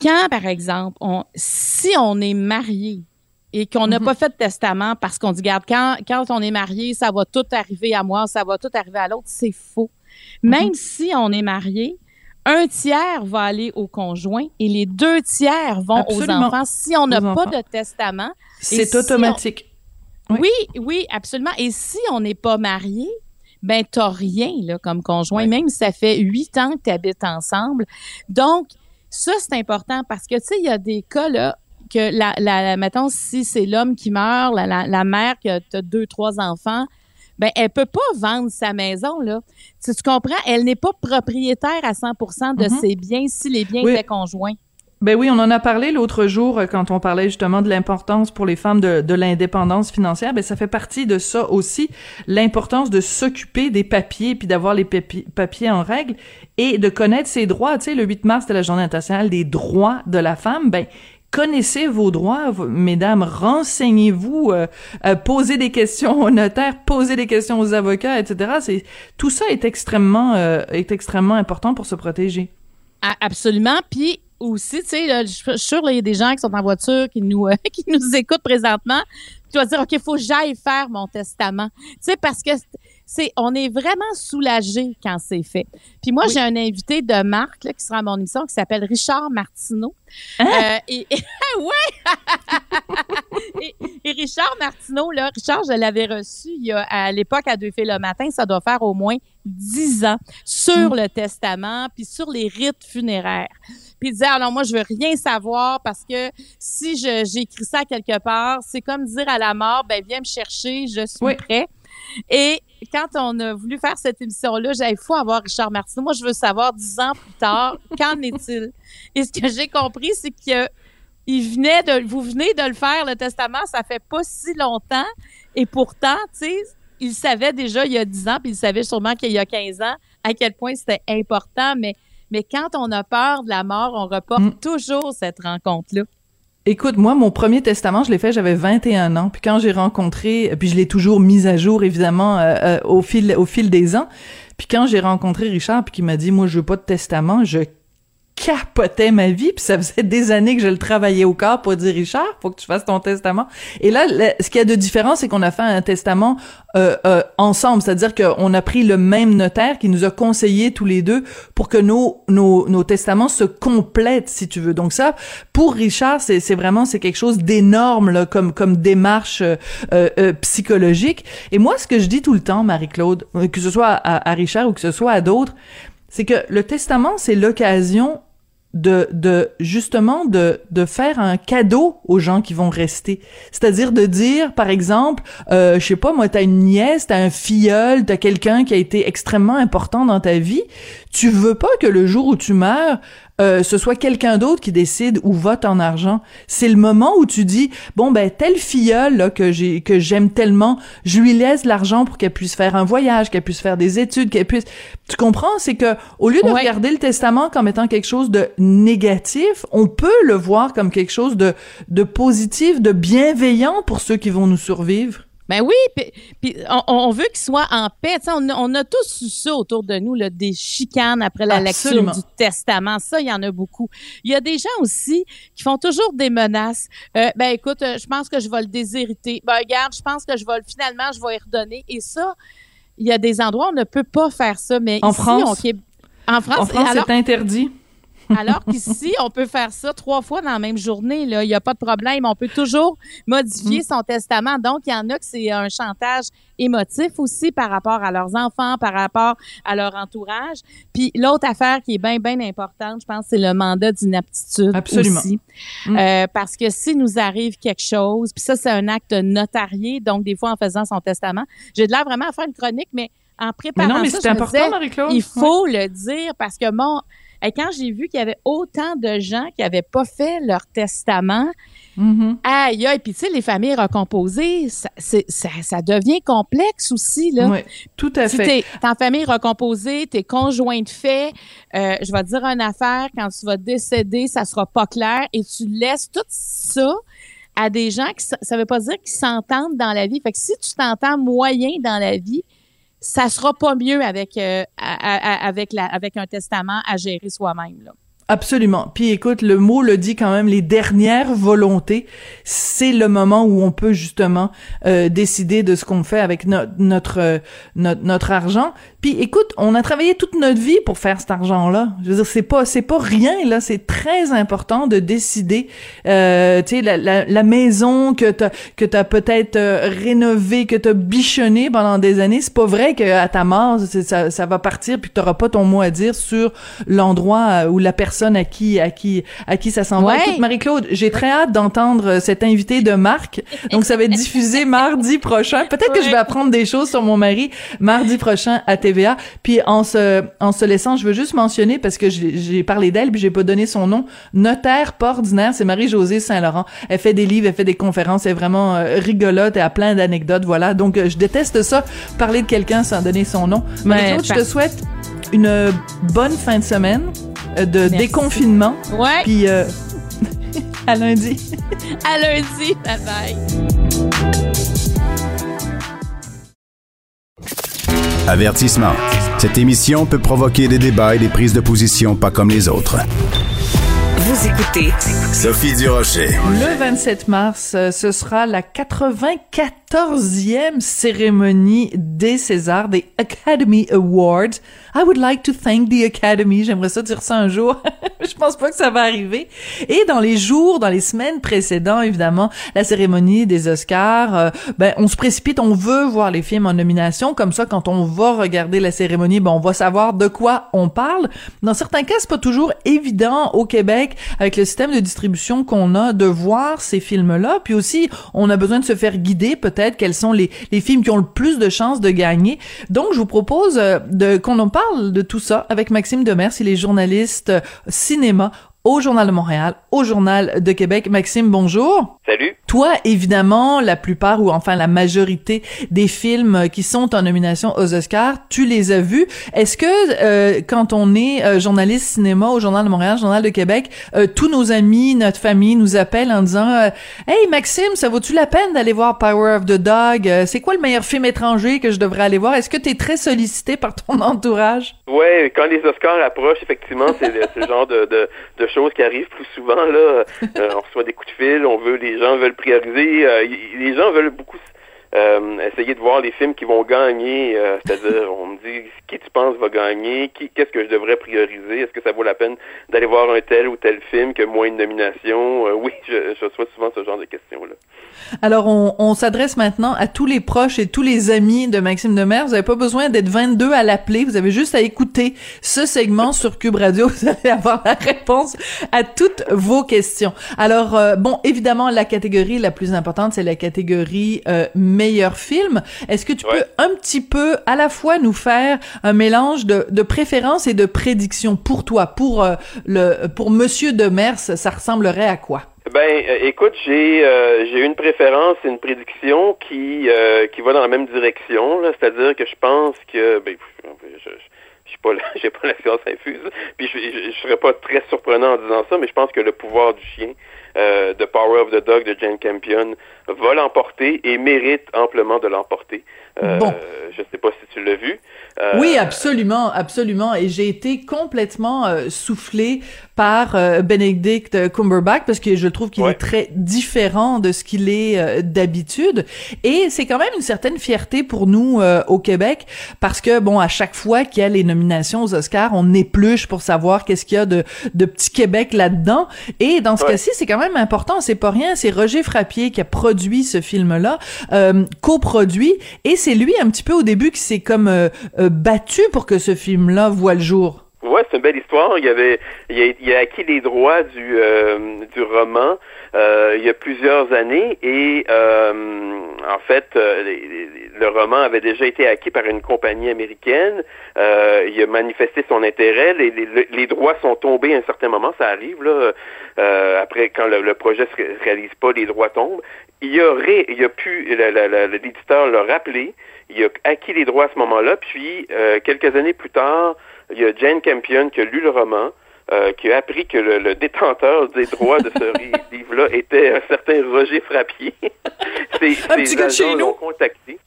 quand, par exemple, on, si on est marié et qu'on n'a mhm. pas fait de testament parce qu'on dit, regarde, quand, quand on est marié, ça va tout arriver à moi, ça va tout arriver à l'autre, c'est faux. Mhm. Même si on est marié, un tiers va aller au conjoint et les deux tiers vont aux enfants si on n'a pas de testament. C'est automatique. Oui. oui, absolument. Et si on n'est pas marié, ben t'as rien là comme conjoint, même si ça fait huit ans que tu habites ensemble. Donc ça c'est important parce que tu sais il y a des cas là que la, la, mettons si c'est l'homme qui meurt, la, la, la mère qui a deux trois enfants, ben elle peut pas vendre sa maison là. Tu, tu comprends? Elle n'est pas propriétaire à 100% de mm-hmm. ses biens si les biens étaient conjoints. Ben oui, on en a parlé l'autre jour euh, quand on parlait justement de l'importance pour les femmes de, l'indépendance financière. Ben ça fait partie de ça aussi, l'importance de s'occuper des papiers puis d'avoir les papiers en règle et de connaître ses droits. Tu sais, le 8 mars, c'était la journée internationale des droits de la femme. Ben connaissez vos droits, mesdames, renseignez-vous, euh, euh, posez des questions aux notaires, posez des questions aux avocats, etc. C'est tout ça est extrêmement est extrêmement important pour se protéger. Absolument. Puis aussi, tu sais, je suis sûre, il y a des gens qui sont en voiture, qui nous, euh, <laughs> qui nous écoutent présentement. Tu vas dire, OK, il faut que j'aille faire mon testament. Tu sais, parce que c'est, on est vraiment soulagé quand c'est fait. Puis moi, j'ai un invité de marque là, qui sera à mon émission qui s'appelle Richard Martineau. Hein? Euh, et, <laughs> ouais! et, Richard Martineau, là, Richard, je l'avais reçu il y a, à l'époque à Deux filles le matin, ça doit faire au moins dix ans, sur mm. le testament, puis sur les rites funéraires puis il disait alors moi je veux rien savoir parce que si j'écris ça quelque part, c'est comme dire à la mort ben viens me chercher, je suis prêt. Et quand on a voulu faire cette émission-là, j'avais faut avoir Richard Martineau. Moi, je veux savoir dix ans plus tard, <laughs> qu'en est-il? Et ce que j'ai compris, c'est que il venait de, vous venez de le faire, le testament, ça fait pas si longtemps. Et pourtant, tu sais, il savait déjà il y a dix ans, puis il savait sûrement qu'il y a 15 ans à quel point c'était important, mais mais quand on a peur de la mort, on reporte mm. toujours cette rencontre-là. Écoute, moi, mon premier testament, je l'ai fait, j'avais 21 ans. Puis quand j'ai rencontré, puis je l'ai toujours mis à jour, évidemment, euh, euh, au fil au fil des ans. Puis quand j'ai rencontré Richard, puis qui m'a dit, moi, je veux pas de testament, je capotais ma vie, puis ça faisait des années que je le travaillais au corps pour dire Richard, faut que tu fasses ton testament. Et là, ce qu'il y a de différent, c'est qu'on a fait un testament euh, euh, ensemble, c'est-à-dire qu'on a pris le même notaire qui nous a conseillé tous les deux pour que nos nos, nos testaments se complètent, si tu veux. Donc ça, pour Richard, c'est c'est vraiment c'est quelque chose d'énorme comme comme démarche euh, euh, psychologique. Et moi, ce que je dis tout le temps, Marie-Claude, que ce soit à, à Richard ou que ce soit à d'autres, c'est que le testament, c'est l'occasion de, justement de, de faire un cadeau aux gens qui vont rester. C'est-à-dire de dire, par exemple, euh, je sais pas, moi, t'as une nièce, t'as un filleul, t'as quelqu'un qui a été extrêmement important dans ta vie. Tu veux pas que le jour où tu meurs, euh, ce soit quelqu'un d'autre qui décide ou vote en argent. C'est le moment où tu dis bon ben telle filleule là que j'ai que j'aime tellement, je lui laisse l'argent pour qu'elle puisse faire un voyage, qu'elle puisse faire des études, qu'elle puisse tu comprends, c'est que au lieu de regarder le testament comme étant quelque chose de négatif, on peut le voir comme quelque chose de de positif, de bienveillant pour ceux qui vont nous survivre. Ben oui, puis on, veut qu'ils soient en paix. On, on, a tous eu ça autour de nous, là, des chicanes après la lecture du testament. Ça, il y en a beaucoup. Il y a des gens aussi qui font toujours des menaces. Euh, ben écoute, euh, je pense que je vais le déshériter. Ben regarde, je pense que je vais finalement, je vais y redonner. Et ça, il y a des endroits où on ne peut pas faire ça. Mais en ici, France, en France, en France c'est interdit. Alors qu'ici, on peut faire ça trois fois dans la même journée. Là. Il n'y a pas de problème. On peut toujours modifier mm. son testament. Donc, il y en a que c'est un chantage émotif aussi par rapport à leurs enfants, par rapport à leur entourage. Puis l'autre affaire qui est bien, bien importante, je pense, c'est le mandat d'inaptitude Absolument. aussi. Mm. Euh, parce que si nous arrive quelque chose, puis ça, c'est un acte notarié, donc des fois en faisant son testament, j'ai de l'air vraiment à faire une chronique, mais en préparant mais non, mais c'est important, Marie-Claude. Il faut le dire parce que bon, et quand j'ai vu qu'il y avait autant de gens qui n'avaient pas fait leur testament, mm-hmm. aïe, aïe, puis tu sais, les familles recomposées, ça, ça, devient complexe aussi, là. Oui, tout à fait. Si t'es en famille recomposée, t'es conjoint de fait, euh, je vais te dire une affaire, quand tu vas décéder, ça sera pas clair, et tu laisses tout ça à des gens qui, ça veut pas dire qu'ils s'entendent dans la vie. Fait que si tu t'entends moyen dans la vie, ça sera pas mieux avec euh, avec la avec un testament à gérer soi-même là. Absolument. Puis écoute, le mot le dit quand même, les dernières volontés, c'est le moment où on peut justement euh, décider de ce qu'on fait avec notre, euh, notre notre argent. Puis écoute, on a travaillé toute notre vie pour faire cet argent-là. Je veux dire, c'est pas c'est pas rien là, c'est très important de décider. Euh, tu sais, la, la, la, maison que t'as que t'as peut-être euh, rénovée, que t'as bichonnée pendant des années, c'est pas vrai que à ta mort ça, ça va partir puis t'auras pas ton mot à dire sur l'endroit où la personne à qui à qui à qui ça s'en va. Écoute, Marie-Claude, j'ai très hâte d'entendre cet invité de Marc. Donc ça va être diffusé <laughs> mardi prochain. Peut-être que je vais apprendre des choses sur mon mari mardi prochain à TV puis en se, en se laissant, je veux juste mentionner, parce que j'ai parlé d'elle, puis j'ai pas donné son nom, notaire pas ordinaire, c'est Marie-Josée Saint-Laurent. Elle fait des livres, elle fait des conférences, elle est vraiment euh, rigolote, et a plein d'anecdotes, voilà. Donc, euh, je déteste ça, parler de quelqu'un sans donner son nom. Mais je te souhaite une bonne fin de semaine euh, de déconfinement. Ouais. Puis <laughs> à lundi. <laughs> à lundi. Bye bye. Avertissement. Cette émission peut provoquer des débats et des prises de position pas comme les autres. Vous écoutez Sophie Durocher. Le 27 mars, euh, ce sera la 94e cérémonie des Césars, des Academy Awards. I would like to thank the Academy. J'aimerais ça dire ça un jour. <laughs> je pense pas que ça va arriver. Et dans les jours, dans les semaines précédentes, évidemment, la cérémonie des Oscars, euh, ben on se précipite, on veut voir les films en nomination. Comme ça, quand on va regarder la cérémonie, ben on va savoir de quoi on parle. Dans certains cas, c'est pas toujours évident au Québec avec le système de distribution qu'on a de voir ces films-là. Puis aussi, on a besoin de se faire guider peut-être quels sont les, les films qui ont le plus de chances de gagner. Donc, je vous propose euh, de qu'on en parle de tout ça avec Maxime Demers. Il est journaliste euh, cinéma au Journal de Montréal, au Journal de Québec. Maxime, bonjour. Salut. Toi, évidemment, la plupart ou enfin la majorité des films qui sont en nomination aux Oscars, tu les as vus. Est-ce que euh, quand on est euh, journaliste cinéma au Journal de Montréal, Journal de Québec, euh, tous nos amis, notre famille nous appellent en disant Hey Maxime, ça vaut-tu la peine d'aller voir Power of the Dog? C'est quoi le meilleur film étranger que je devrais aller voir? Est-ce que tu es très sollicité par ton <laughs> entourage? Ouais, quand les Oscars approchent, effectivement, c'est ce genre de, de, de, choses qui arrivent plus souvent là. <laughs> on reçoit des coups de fil, on veut, les gens veulent prioriser. Euh, les gens veulent beaucoup euh, essayer de voir les films qui vont gagner, euh, c'est-à-dire on me dit qui tu penses va gagner, qui qu'est-ce que je devrais prioriser, est-ce que ça vaut la peine d'aller voir un tel ou tel film que moins de nominations? Oui, je, je reçois souvent ce genre de questions-là. Alors, on, on s'adresse maintenant à tous les proches et tous les amis de Maxime Demers. Vous n'avez pas besoin d'être 22 à l'appeler. Vous avez juste à écouter ce segment sur Cube Radio. <laughs> Vous allez avoir la réponse à toutes vos questions. Alors, euh, bon, évidemment, la catégorie la plus importante, c'est la catégorie euh, meilleur film. Est-ce que tu peux un petit peu à la fois nous faire un mélange de, de préférences et de prédictions pour toi, pour euh, le pour Monsieur Demers, ça ressemblerait à quoi? Ben, euh, écoute, j'ai euh, j'ai une préférence, une prédiction qui euh, qui va dans la même direction, c'est-à-dire que je pense que ben, je, je, suis pas <laughs> j'ai pas la science infuse, puis je, je, je, serais pas très surprenant en disant ça, mais je pense que le pouvoir du chien euh, The Power of the Dog de Jane Campion va l'emporter et mérite amplement de l'emporter. Euh, bon. Je sais pas si tu l'as vu. Euh, oui, absolument, absolument. Et j'ai été complètement euh, soufflé par Benedict Cumberbatch parce que je trouve qu'il est très différent de ce qu'il est d'habitude. Et c'est quand même une certaine fierté pour nous au Québec parce que bon, à chaque fois qu'il y a les nominations aux Oscars, on épluche pour savoir qu'est-ce qu'il y a de, de petit Québec là-dedans. Et dans ce cas-ci, c'est quand même important. C'est pas rien. C'est Roger Frappier qui a produit ce film-là, coproduit, et c'est lui un petit peu au début qui s'est comme euh, battu pour que ce film-là voit le jour. Ouais, c'est une belle histoire. Il avait, il a, acquis les droits du euh, du roman euh, il y a plusieurs années et en fait, le roman avait déjà été acquis par une compagnie américaine. il a manifesté son intérêt. Les, les, droits sont tombés à un certain moment. Ça arrive là. après, quand le, projet se réalise pas, les droits tombent. Il aurait, il a pu, l'éditeur l'a rappelé il a acquis les droits à ce moment-là, puis euh, quelques années plus tard, il y a Jane Campion qui a lu le roman, euh, qui a appris que le, détenteur des droits de ce <laughs> livre-là était un certain Roger Frappier. <laughs> ses, agents l'ont contacté.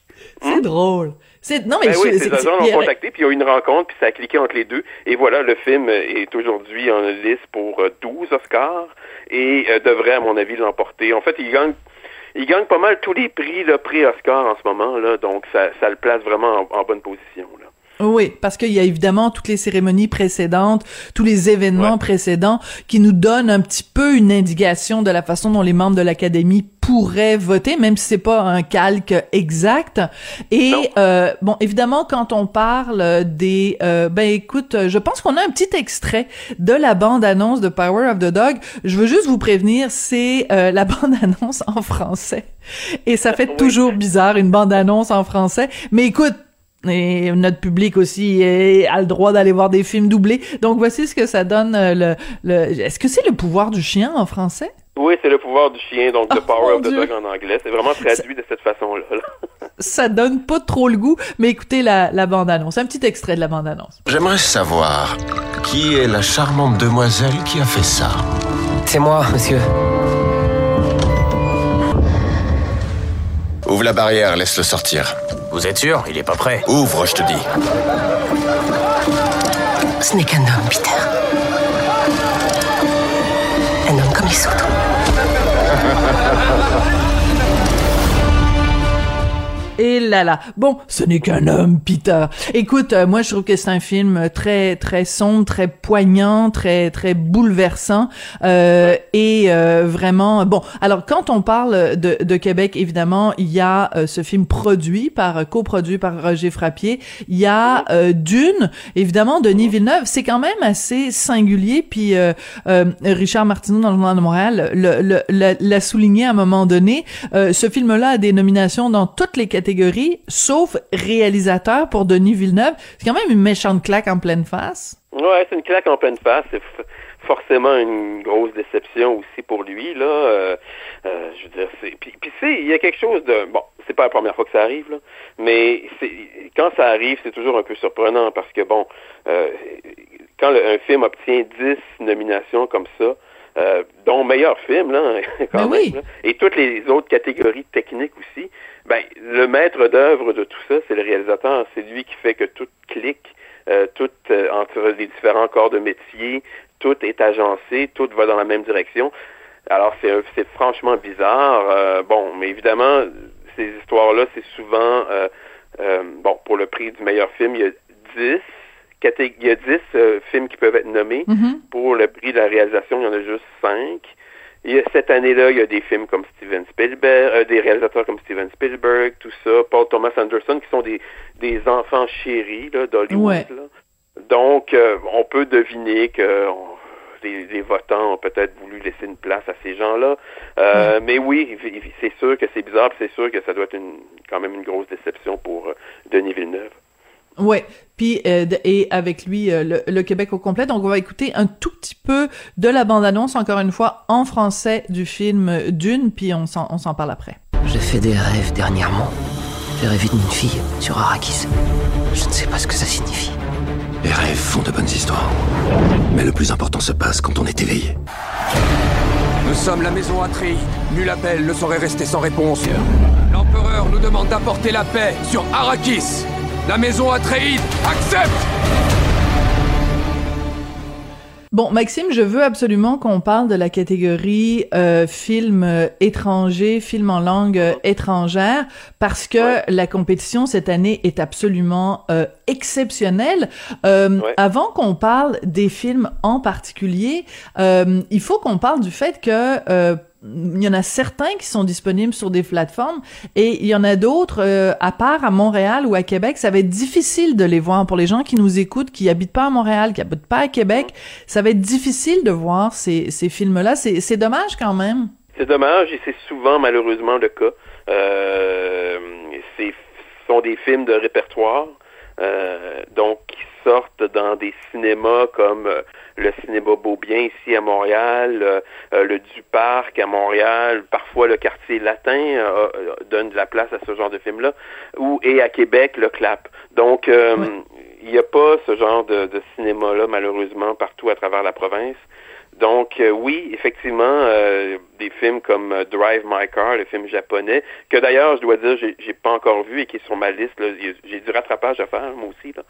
C'est hmm? drôle. C'est non mais ben oui, ses agents l'ont contacté puis il y a eu une rencontre puis ça a cliqué entre les deux et voilà le film est aujourd'hui en liste pour 12 euh, Oscars et devrait à mon avis l'emporter. En fait, il gagne il gagne pas mal tous les prix, le prix Oscar en ce moment, donc ça, le place vraiment en, bonne position. Oui, parce qu'il y a évidemment toutes les cérémonies précédentes, tous les événements précédents qui nous donnent un petit peu une indication de la façon dont les membres de l'Académie pourraient voter, même si c'est pas un calque exact. Et euh, bon, évidemment, quand on parle des, euh, ben écoute, je pense qu'on a un petit extrait de la bande-annonce de Power of the Dog. Je veux juste vous prévenir, c'est euh, la <laughs> bande-annonce en français. Et ça fait toujours bizarre une bande-annonce en français. Mais écoute, et notre public aussi a le droit d'aller voir des films doublés. Donc voici ce que ça donne. Euh, le, Est-ce que c'est le pouvoir du chien en français? Oui, c'est le pouvoir du chien, donc The oh, Power of the Dog en anglais. C'est vraiment traduit de cette façon-là. <laughs> ça donne pas trop le goût, mais écoutez la, la bande-annonce. Un petit extrait de la bande-annonce. J'aimerais savoir qui est la charmante demoiselle qui a fait ça. C'est moi, monsieur. Ouvre la barrière, laisse-le sortir. Vous êtes sûr? Il est pas prêt. Ouvre, je te dis. Ce n'est qu'un homme, Peter. Un homme comme les autres. Et là là. Bon, ce n'est qu'un homme, Peter. Écoute, euh, moi je trouve que c'est un film très très sombre, très poignant, très très bouleversant euh, et euh, vraiment bon. Alors quand on parle de, de Québec, évidemment, il y a euh, ce film produit par coproduit par Roger Frappier. Il y a Dune, évidemment, Denis Villeneuve. C'est quand même assez singulier. Puis Richard Martineau dans le Journal de Montréal l'a souligné à un moment donné. ce film-là a des nominations dans toutes les catégories sauf réalisateur pour Denis Villeneuve. C'est quand même une méchante claque en pleine face. Ouais, c'est une claque en pleine face. forcément une grosse déception aussi pour lui là. Euh, euh, je veux dire, c'est puis, puis c'est il y a quelque chose de bon, c'est pas la première fois que ça arrive là, mais c'est quand ça arrive, c'est toujours un peu surprenant parce que bon, euh, quand le- un film obtient 10 nominations comme ça, euh, dont meilleur film là, <laughs> quand même, là, et toutes les autres catégories techniques aussi, ben le maître d'œuvre de tout ça, c'est le réalisateur, c'est lui qui fait que tout clique, euh, tout euh, entre les différents corps de métier, tout est agencé, tout va dans la même direction. Alors c'est un- c'est franchement bizarre. Euh, bon, mais évidemment, ces histoires-là, c'est souvent euh, euh, bon pour le prix du meilleur film, il y a 10 caté- il y a 10 euh, films qui peuvent être nommés. Mhm. Pour le prix de la réalisation, il y en a juste 5. Il y a- cette année-là, il y a des films comme Steven Spielberg, euh, des réalisateurs comme Steven Spielberg, tout ça, Paul Thomas Anderson, qui sont des, des enfants chéris là, d'Hollywood. Ouais. là. Donc, euh, on peut deviner que on- les, les votants ont peut-être voulu laisser une place à ces gens-là. Euh, Mais oui, c'est sûr que c'est bizarre, c'est sûr que ça doit être une, quand même une grosse déception pour euh, Denis Villeneuve. Ouais, puis euh, et avec lui euh, le, le Québec au complet. Donc on va écouter un tout petit peu de la bande-annonce encore une fois en français du film Dune, puis on s'en on s'en parle après. J'ai fait des rêves dernièrement. J'ai rêvé d'une fille sur Arrakis. Je ne sais pas ce que ça signifie. Les rêves font de bonnes histoires. Mais le plus important se passe quand on est éveillé. Nous sommes la maison Atréide. Nul appel ne saurait rester sans réponse. L'empereur nous demande d'apporter la paix sur Arrakis. La maison Atréide accepte. Bon, Maxime, je veux absolument qu'on parle de la catégorie euh, film euh, étranger, film en langue euh, étrangère, parce que la compétition cette année est absolument euh, exceptionnelle. Euh, Avant qu'on parle des films en particulier, euh, il faut qu'on parle du fait que euh, il y en a certains qui sont disponibles sur des plateformes et il y en a d'autres, euh, à part à Montréal ou à Québec, ça va être difficile de les voir. Pour les gens qui nous écoutent, qui habitent pas à Montréal, qui habitent pas à Québec, ça va être difficile de voir ces, ces films-là. C'est c'est dommage quand même. C'est dommage et c'est souvent malheureusement le cas. Euh, c'est sont des films de répertoire, euh, donc qui sortent dans des cinémas comme euh, le cinéma Beaubien ici à Montréal, euh, euh, le Duparc à Montréal, parfois le quartier latin donne de la place à ce genre de film-là, ou et à Québec le Clap. Donc euh, il n'y a pas ce genre de, de cinéma-là malheureusement partout à travers la province. Donc euh, oui, effectivement, euh, des films comme euh, Drive My Car, le film japonais, que d'ailleurs je dois dire j'ai, j'ai pas encore vu et qui est sur ma liste. Là, j'ai, du rattrapage à faire moi aussi. Là.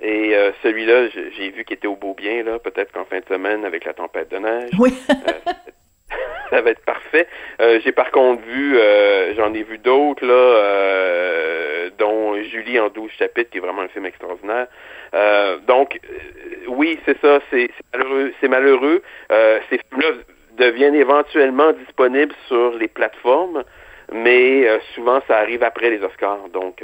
Et euh, celui-là, j'ai, j'ai vu qu'il était au beau bien là, peut-être qu'en fin de semaine avec la tempête de neige. Oui. <laughs> <laughs> ça va être parfait. Euh, j'ai par contre vu, euh, j'en ai vu d'autres là, euh, dont Julie en 12 chapitres, qui est vraiment un film extraordinaire. Euh, donc, euh, oui, c'est ça, c'est malheureux. C'est malheureux. Euh, ces films-là deviennent éventuellement disponibles sur les plateformes, mais souvent ça arrive après les Oscars, donc.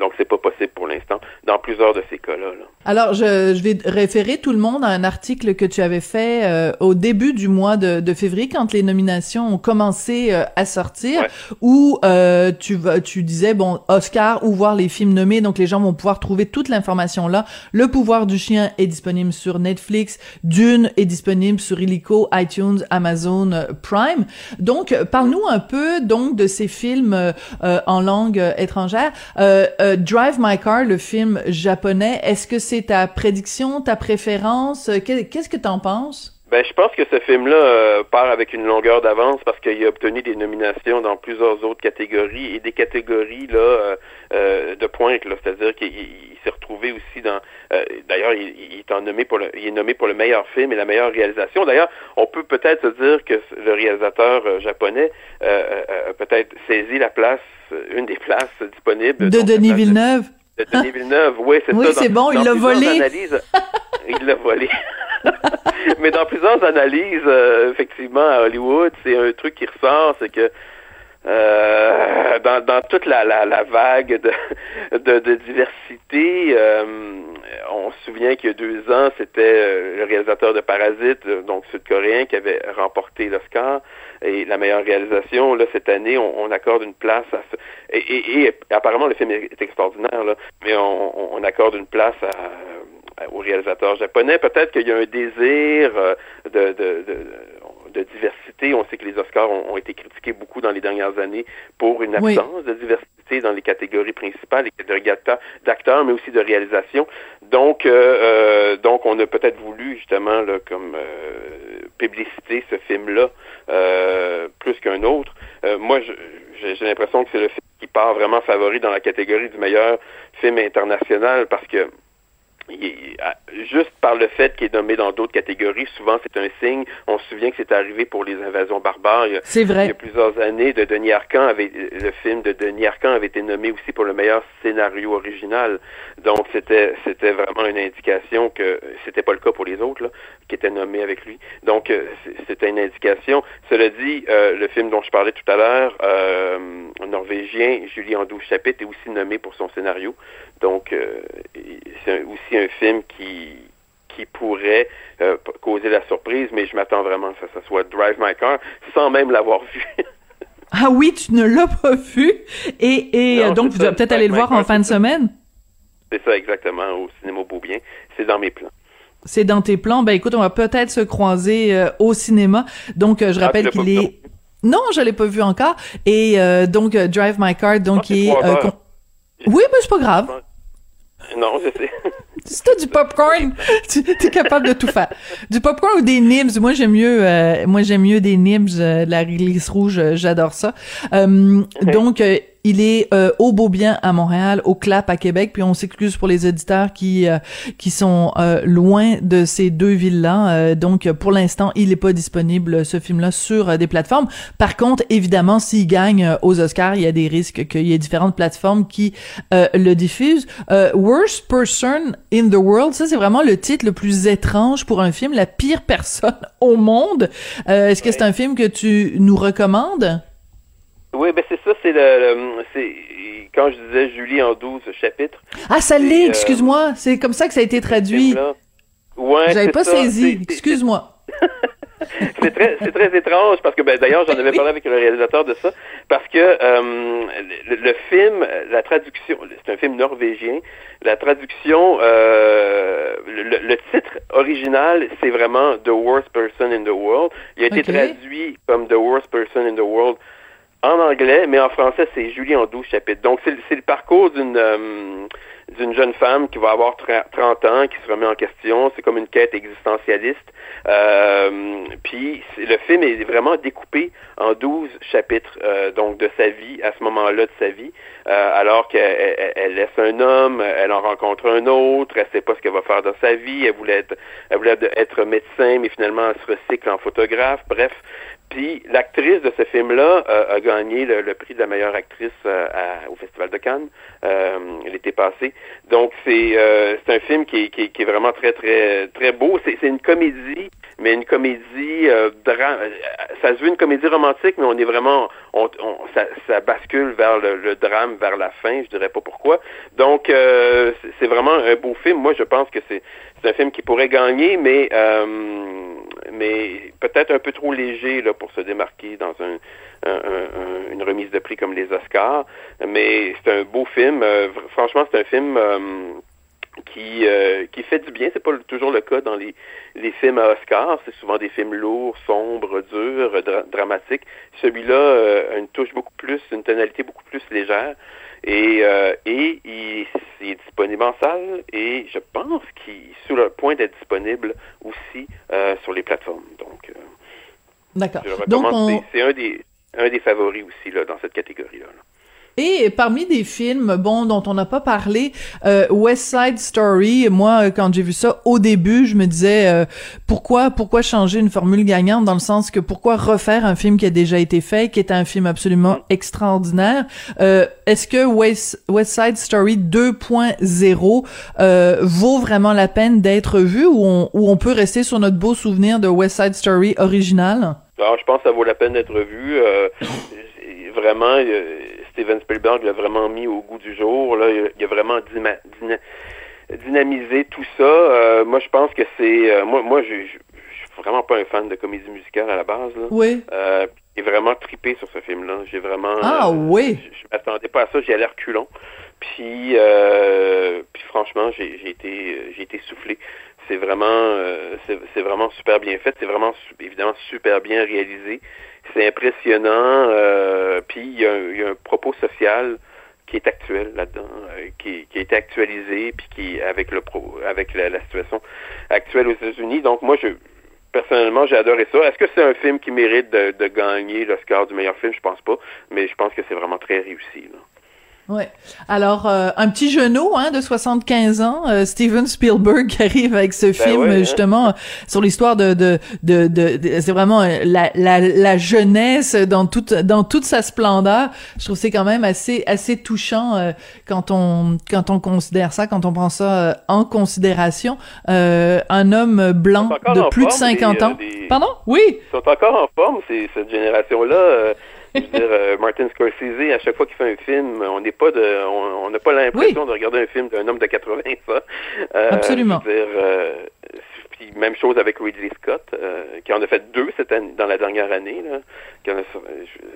Donc, c'est pas possible pour l'instant, dans plusieurs de ces cas-là. là. Alors, je, je vais référer tout le monde à un article que tu avais fait euh, au début du mois de, de février, quand les nominations ont commencé euh, à sortir, où euh, tu, tu disais, bon, Oscar, ou voir les films nommés, donc les gens vont pouvoir trouver toute l'information là. Le pouvoir du chien est disponible sur Netflix, Dune est disponible sur Illico, iTunes, Amazon euh, Prime. Donc, euh, parle-nous un peu donc de ces films en langue étrangère. Euh, euh, Drive My Car, le film japonais, est-ce que c'est ta prédiction, ta préférence? Euh, qu'est- Qu'est-ce que t'en penses? Ben, je pense que ce film-là euh, part avec une longueur d'avance parce qu'il a obtenu des nominations dans plusieurs autres catégories et des catégories là euh, euh, de pointe, c'est-à-dire qu'il il s'est retrouvé aussi dans. euh, D'ailleurs, il, il est en nommé pour le, il est nommé pour le meilleur film et la meilleure réalisation. D'ailleurs, on peut peut-être se dire que le réalisateur euh, japonais a peut-être saisi la place, une des places disponibles De Denis Villeneuve? de Denis Villeneuve, oui, c'est Oui, ça. c'est Dans- bon, il l'a volé. il l'a volé. <laughs> <laughs> Mais dans plusieurs analyses, euh, effectivement, à Hollywood, c'est un truc qui ressort, c'est que euh, dans, dans toute la, la, la vague de, <laughs> de, de diversité, euh, on se souvient qu'il y a deux ans, c'était euh, le réalisateur de Parasite, euh, donc sud-coréen, qui avait remporté l'Oscar et la meilleure réalisation. Là, cette année, on, on accorde une place à ce... Et, et, et apparemment, le film est extraordinaire, là, mais on, on- on accorde une place à au réalisateur japonais. Peut-être qu'il y a un désir euh, de, de, de, de, diversité. On sait que les Oscars ont, ont, été critiqués beaucoup dans les dernières années pour une absence oui. de diversité dans les catégories principales, les catégories d'acteurs, mais aussi de réalisation. Donc, euh, donc on a peut-être voulu justement là, comme publicité ce film-là plus qu'un autre. moi, j'ai l'impression que c'est le film qui part vraiment favori dans la catégorie du meilleur film international parce que juste par le fait qu'il est nommé dans d'autres catégories, souvent c'est un signe. On se souvient que c'est arrivé pour les invasions barbares. C'est vrai. Il y a plusieurs années, de Denis Arcand avait, le film de Denis Arcand avait été nommé aussi pour le meilleur scénario original. Donc c'était c'était vraiment une indication que c'était pas le cas pour les autres là, qui étaient nommés avec lui. Donc c'était une indication. Cela dit, euh, le film dont je parlais tout à l'heure, euh, norvégien, Julie en 12 chapitres, est aussi nommé pour son scénario. Donc euh, c'est aussi un film qui qui pourrait euh, causer la surprise, mais je m'attends vraiment à ce que ça soit Drive My Car, sans même l'avoir vu. <laughs> ah oui, tu ne l'as pas vu, et, et non, donc tu dois peut-être aller le voir en fin de semaine? C'est ça exactement, au cinéma Beaubien. C'est dans mes plans. C'est dans tes plans. Ben écoute, on va peut-être se croiser euh, au cinéma. Donc euh, je rappelle ah, qu'il est. Non, je l'ai pas vu encore. Et euh, donc Drive My Car, donc ah, il est. Oui, mais c'est pas grave. Non, je sais. Si t'as du popcorn, <laughs> tu es capable de tout faire. Du popcorn ou des nibs, moi j'aime mieux, euh, moi j'aime mieux des nibs, euh, la réglisse rouge, j'adore ça. Euh, donc il est euh, au Beaubien à Montréal, au Clap à Québec, puis on s'excuse pour les auditeurs qui euh, qui sont euh, loin de ces deux villes-là. donc pour l'instant, il n'est pas disponible ce film-là sur des plateformes. Par contre, évidemment, s'il gagne aux Oscars, il y a des risques qu'il y ait différentes plateformes qui le diffusent. Worst Person in the World, ça c'est vraiment le titre le plus étrange pour un film, la pire personne <laughs> au monde. Est-ce que c'est un film que tu nous recommandes? Oui, ben c'est ça, c'est le, le c'est quand je disais Julie en 12 chapitres. Ah, ça l'est, excuse-moi, c'est comme ça que ça a été traduit. Ouais, J'avais pas saisi, excuse-moi. <laughs> <laughs> c'est très c'est très étrange parce que ben d'ailleurs j'en avais <laughs> parlé avec le réalisateur de ça parce que euh, le, le, film la traduction c'est un film norvégien la traduction euh, le, le, titre original c'est vraiment The Worst Person in the World. Il a été traduit comme The Worst Person in the World en anglais, mais en français, c'est Julie en 12 chapitres. Donc, c'est le parcours d'une euh, d'une jeune femme qui va avoir 30 ans, qui se remet en question. C'est comme une quête existentialiste. Euh, puis, le film est vraiment découpé en 12 chapitres, euh, donc de sa vie, à ce moment-là de sa vie, euh, alors qu'elle elle laisse un homme, elle en rencontre un autre, elle sait pas ce qu'elle va faire dans sa vie, elle voulait être, elle voulait être médecin, mais finalement, elle se recycle en photographe. Bref, puis l'actrice de ce film-là euh, a gagné le, prix de la meilleure actrice euh, au Festival de Cannes euh, l'été passé. Donc c'est c'est un film qui est, qui, est, vraiment très très très beau. C'est une comédie, mais une comédie drame. Ça se veut une comédie romantique, mais on est vraiment on, on ça, ça, bascule vers le, le, drame vers la fin. Je dirais pas pourquoi. Donc c'est vraiment un beau film. Moi je pense que c'est c'est un film qui pourrait gagner, mais mais peut-être un peu trop léger là, pour se démarquer dans un, un, un, une remise de prix comme les Oscars. Mais c'est un beau film. Euh, franchement, c'est un film euh, qui euh, qui fait du bien. C'est pas toujours le cas dans les, les films à Oscars. C'est souvent des films lourds, sombres, durs, dra dramatiques. Celui-là a une touche beaucoup plus, une tonalité beaucoup plus légère. Et, euh, et il, il, est disponible en salle et je pense qu'il est sur le point d'être disponible aussi euh, sur les plateformes. Donc, euh, D'accord. Donc, on... c'est un des, un des favoris aussi là, dans cette catégorie-là. Là. Et parmi des films, bon, dont on n'a pas parlé, euh, West Side Story. Moi, quand j'ai vu ça au début, je me disais euh, pourquoi, pourquoi changer une formule gagnante dans le sens que pourquoi refaire un film qui a déjà été fait, qui est un film absolument extraordinaire? Euh, Est-ce que West, West Side Story 2.0 euh, vaut vraiment la peine d'être vu ou on, ou on peut rester sur notre beau souvenir de West Side Story original? Alors, je pense que ça vaut la peine d'être vu. Euh, <laughs> vraiment. Steven Spielberg l'a vraiment mis au goût du jour. Là, il a vraiment dyma, dyna, dynamisé tout ça. Euh, moi, je pense que c'est, euh, moi, moi, je, je, vraiment pas un fan de comédie musicale à la base. Là. Oui. Euh, j'ai vraiment tripé sur ce film-là. J'ai vraiment. Ah oui. Je, je m'attendais pas à ça. J'y allais reculons. Puis, puis franchement, j'ai j'ai été, j'ai été soufflé. C'est vraiment, euh, c'est c'est vraiment super bien fait. C'est vraiment, évidemment, super bien réalisé. C'est impressionnant. euh, puis il y, y a un propos social qui est actuel là-dedans, euh, qui, qui a été actualisé, puis qui avec le pro, avec la, la situation actuelle aux États-Unis. Donc moi, je personnellement, j'ai adoré ça. Est-ce que c'est un film qui mérite de, de gagner l'Oscar du meilleur film? Je pense pas, mais je pense que c'est vraiment très réussi. Là. Ouais. Alors, euh, un petit genou hein, de 75 ans, euh, Steven Spielberg qui <laughs> arrive avec ce film ouais, hein. justement euh, sur l'histoire de de de, de, de- c'est vraiment euh, la, la la jeunesse dans toute dans toute sa splendeur. Je trouve c'est quand même assez assez touchant euh, quand on quand on considère ça, quand on prend ça euh, en considération. Euh, un homme blanc de plus de forme, 50 les, euh, ans. Pardon? Oui. Ils sont encore en forme, c'est cette génération-là. Euh, je <laughs> veux dire, euh, Martin Scorsese, à chaque fois qu'il fait un film, on n'est pas de, on n'a pas l'impression de regarder un film d'un homme de 80, ça. Euh, Absolument. Je veux dire, euh, puis même chose avec Ridley Scott, qui en a fait deux cette année, dans la dernière année, là, qui en a,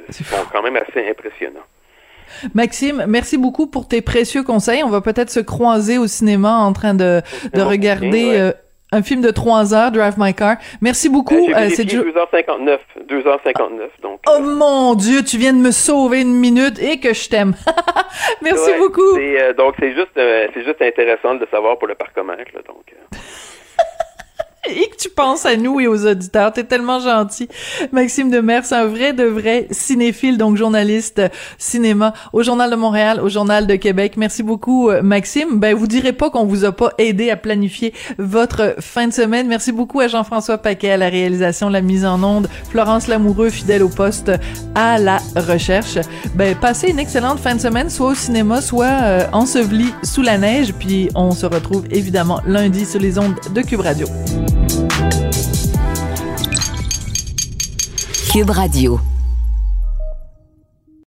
je- sont quand même assez impressionnants. Maxime, merci beaucoup pour tes précieux conseils. On va peut-être se croiser au cinéma en train de, de regarder ouais. Euh, un film de trois heures, Drive My Car. Merci beaucoup. Euh, vérifié c'est Jo- 2h59, 2h59, donc. Oh mon Dieu, tu viens de me sauver une minute et que je t'aime. <laughs> merci Ouais, beaucoup. c'est, euh, donc c'est juste, euh, c'est juste intéressant de le savoir pour le là, donc. Et que tu penses à nous et aux auditeurs. T'es tellement gentil. Maxime Demers, un vrai de vrai cinéphile, donc journaliste euh, cinéma au Journal de Montréal, au Journal de Québec. Merci beaucoup, euh, Maxime. Ben, vous direz pas qu'on vous a pas aidé à planifier votre fin de semaine. Merci beaucoup à Jean-François Paquet à la réalisation, la mise en onde, Florence Lamoureux, fidèle au poste à la recherche. Ben, passez une excellente fin de semaine, soit au cinéma, soit euh, enseveli sous la neige. Puis on se retrouve évidemment lundi sur les ondes de Cube Radio. Cube Radio.